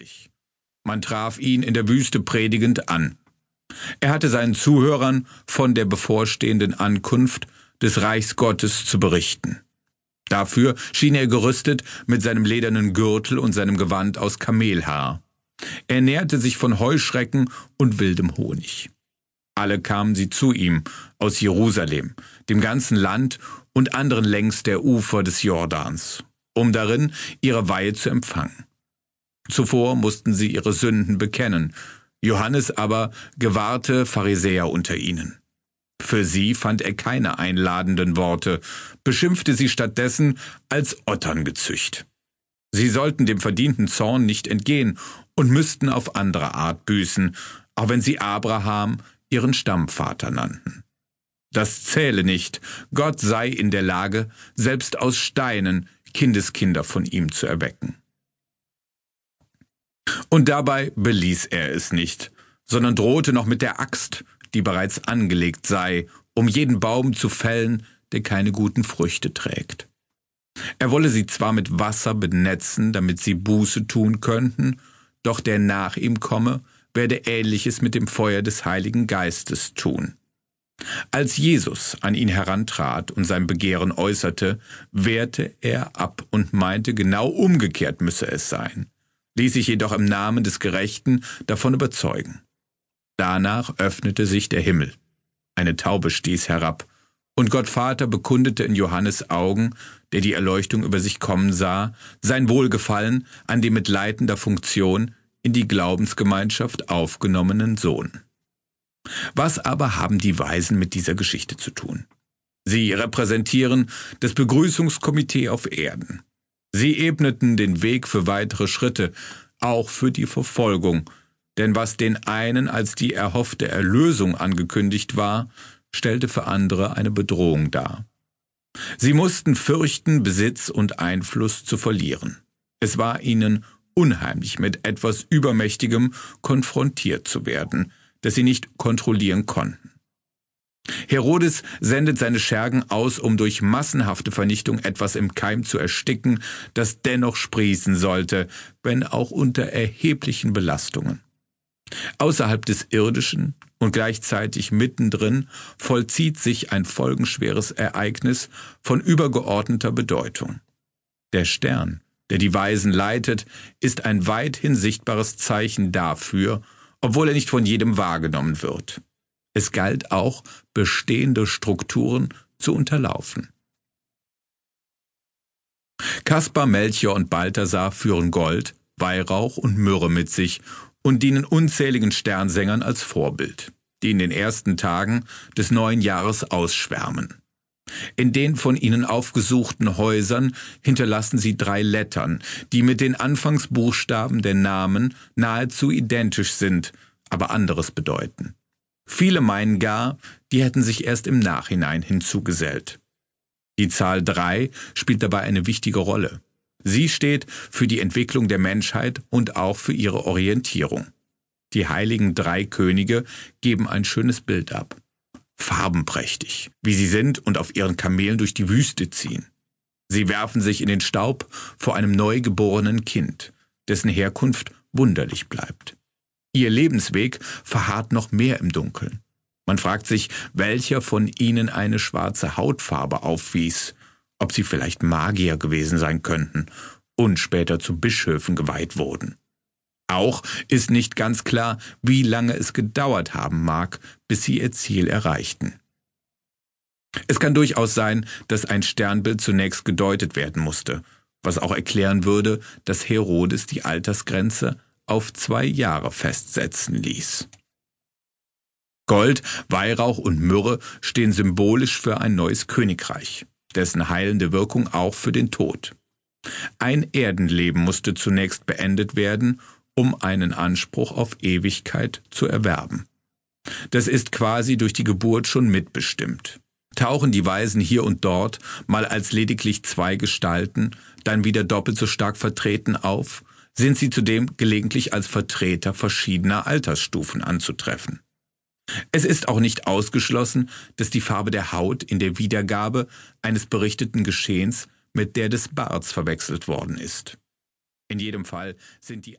lebendig. Man traf ihn in der Wüste predigend an. Er hatte seinen Zuhörern von der bevorstehenden Ankunft des Reichs Gottes zu berichten. Dafür schien er gerüstet mit seinem ledernen Gürtel und seinem Gewand aus Kamelhaar. Er ernährte sich von Heuschrecken und wildem Honig. Alle kamen sie zu ihm aus Jerusalem, dem ganzen Land und anderen längs der Ufer des Jordans, um darin ihre Weihe zu empfangen. Zuvor mussten sie ihre Sünden bekennen, Johannes aber gewahrte Pharisäer unter ihnen. Für sie fand er keine einladenden Worte, beschimpfte sie stattdessen als Ottern gezücht. Sie sollten dem verdienten Zorn nicht entgehen und müssten auf andere Art büßen, auch wenn sie Abraham ihren Stammvater nannten. Das zähle nicht, Gott sei in der Lage, selbst aus Steinen Kindeskinder von ihm zu erwecken. Und dabei beließ er es nicht, sondern drohte noch mit der Axt, die bereits angelegt sei, um jeden Baum zu fällen, der keine guten Früchte trägt. Er wolle sie zwar mit Wasser benetzen, damit sie Buße tun könnten, doch der nach ihm komme, werde ähnliches mit dem Feuer des Heiligen Geistes tun. Als Jesus an ihn herantrat und sein Begehren äußerte, wehrte er ab und meinte, genau umgekehrt müsse es sein, ließ sich jedoch im Namen des Gerechten davon überzeugen. Danach öffnete sich der Himmel. Eine Taube stieß herab, und Gott Vater bekundete in Johannes Augen, der die Erleuchtung über sich kommen sah, sein Wohlgefallen an dem mit leitender Funktion in die Glaubensgemeinschaft aufgenommenen Sohn. Was aber haben die Weisen mit dieser Geschichte zu tun? Sie repräsentieren das Begrüßungskomitee auf Erden. Sie ebneten den Weg für weitere Schritte, auch für die Verfolgung, denn was den einen als die erhoffte Erlösung angekündigt war, stellte für andere eine Bedrohung dar. Sie mussten fürchten, Besitz und Einfluss zu verlieren. Es war ihnen unheimlich, mit etwas Übermächtigem konfrontiert zu werden, das sie nicht kontrollieren konnten. Herodes sendet seine Schergen aus, um durch massenhafte Vernichtung etwas im Keim zu ersticken, das dennoch sprießen sollte, wenn auch unter erheblichen Belastungen. Außerhalb des Irdischen und gleichzeitig mittendrin vollzieht sich ein folgenschweres Ereignis von übergeordneter Bedeutung. Der Stern, der die Weisen leitet, ist ein weithin sichtbares Zeichen dafür, obwohl er nicht von jedem wahrgenommen wird. Es galt auch, bestehende Strukturen zu unterlaufen. Kaspar, Melchior und Balthasar führen Gold, Weihrauch und Myrrhe mit sich und dienen unzähligen Sternsängern als Vorbild, die in den ersten Tagen des neuen Jahres ausschwärmen. In den von ihnen aufgesuchten Häusern hinterlassen sie drei Lettern, die mit den Anfangsbuchstaben der Namen nahezu identisch sind, aber anderes bedeuten. Viele meinen gar, die hätten sich erst im Nachhinein hinzugesellt. Die Zahl drei spielt dabei eine wichtige Rolle. Sie steht für die Entwicklung der Menschheit und auch für ihre Orientierung. Die heiligen drei Könige geben ein schönes Bild ab. Farbenprächtig, wie sie sind und auf ihren Kamelen durch die Wüste ziehen. Sie werfen sich in den Staub vor einem neugeborenen Kind, dessen Herkunft wunderlich bleibt. Ihr Lebensweg verharrt noch mehr im Dunkeln. Man fragt sich, welcher von ihnen eine schwarze Hautfarbe aufwies ob sie vielleicht Magier gewesen sein könnten und später zu Bischöfen geweiht wurden. Auch ist nicht ganz klar, wie lange es gedauert haben mag, bis sie ihr Ziel erreichten. Es kann durchaus sein, dass ein Sternbild zunächst gedeutet werden musste, was auch erklären würde, dass Herodes die Altersgrenze auf zwei Jahre festsetzen ließ. Gold, Weihrauch und Myrrhe stehen symbolisch für ein neues Königreich dessen heilende Wirkung auch für den Tod. Ein Erdenleben musste zunächst beendet werden, um einen Anspruch auf Ewigkeit zu erwerben. Das ist quasi durch die Geburt schon mitbestimmt. Tauchen die Weisen hier und dort mal als lediglich zwei Gestalten, dann wieder doppelt so stark vertreten auf, sind sie zudem gelegentlich als Vertreter verschiedener Altersstufen anzutreffen. Es ist auch nicht ausgeschlossen, dass die Farbe der Haut in der Wiedergabe eines berichteten Geschehens mit der des Barts verwechselt worden ist. In jedem Fall sind die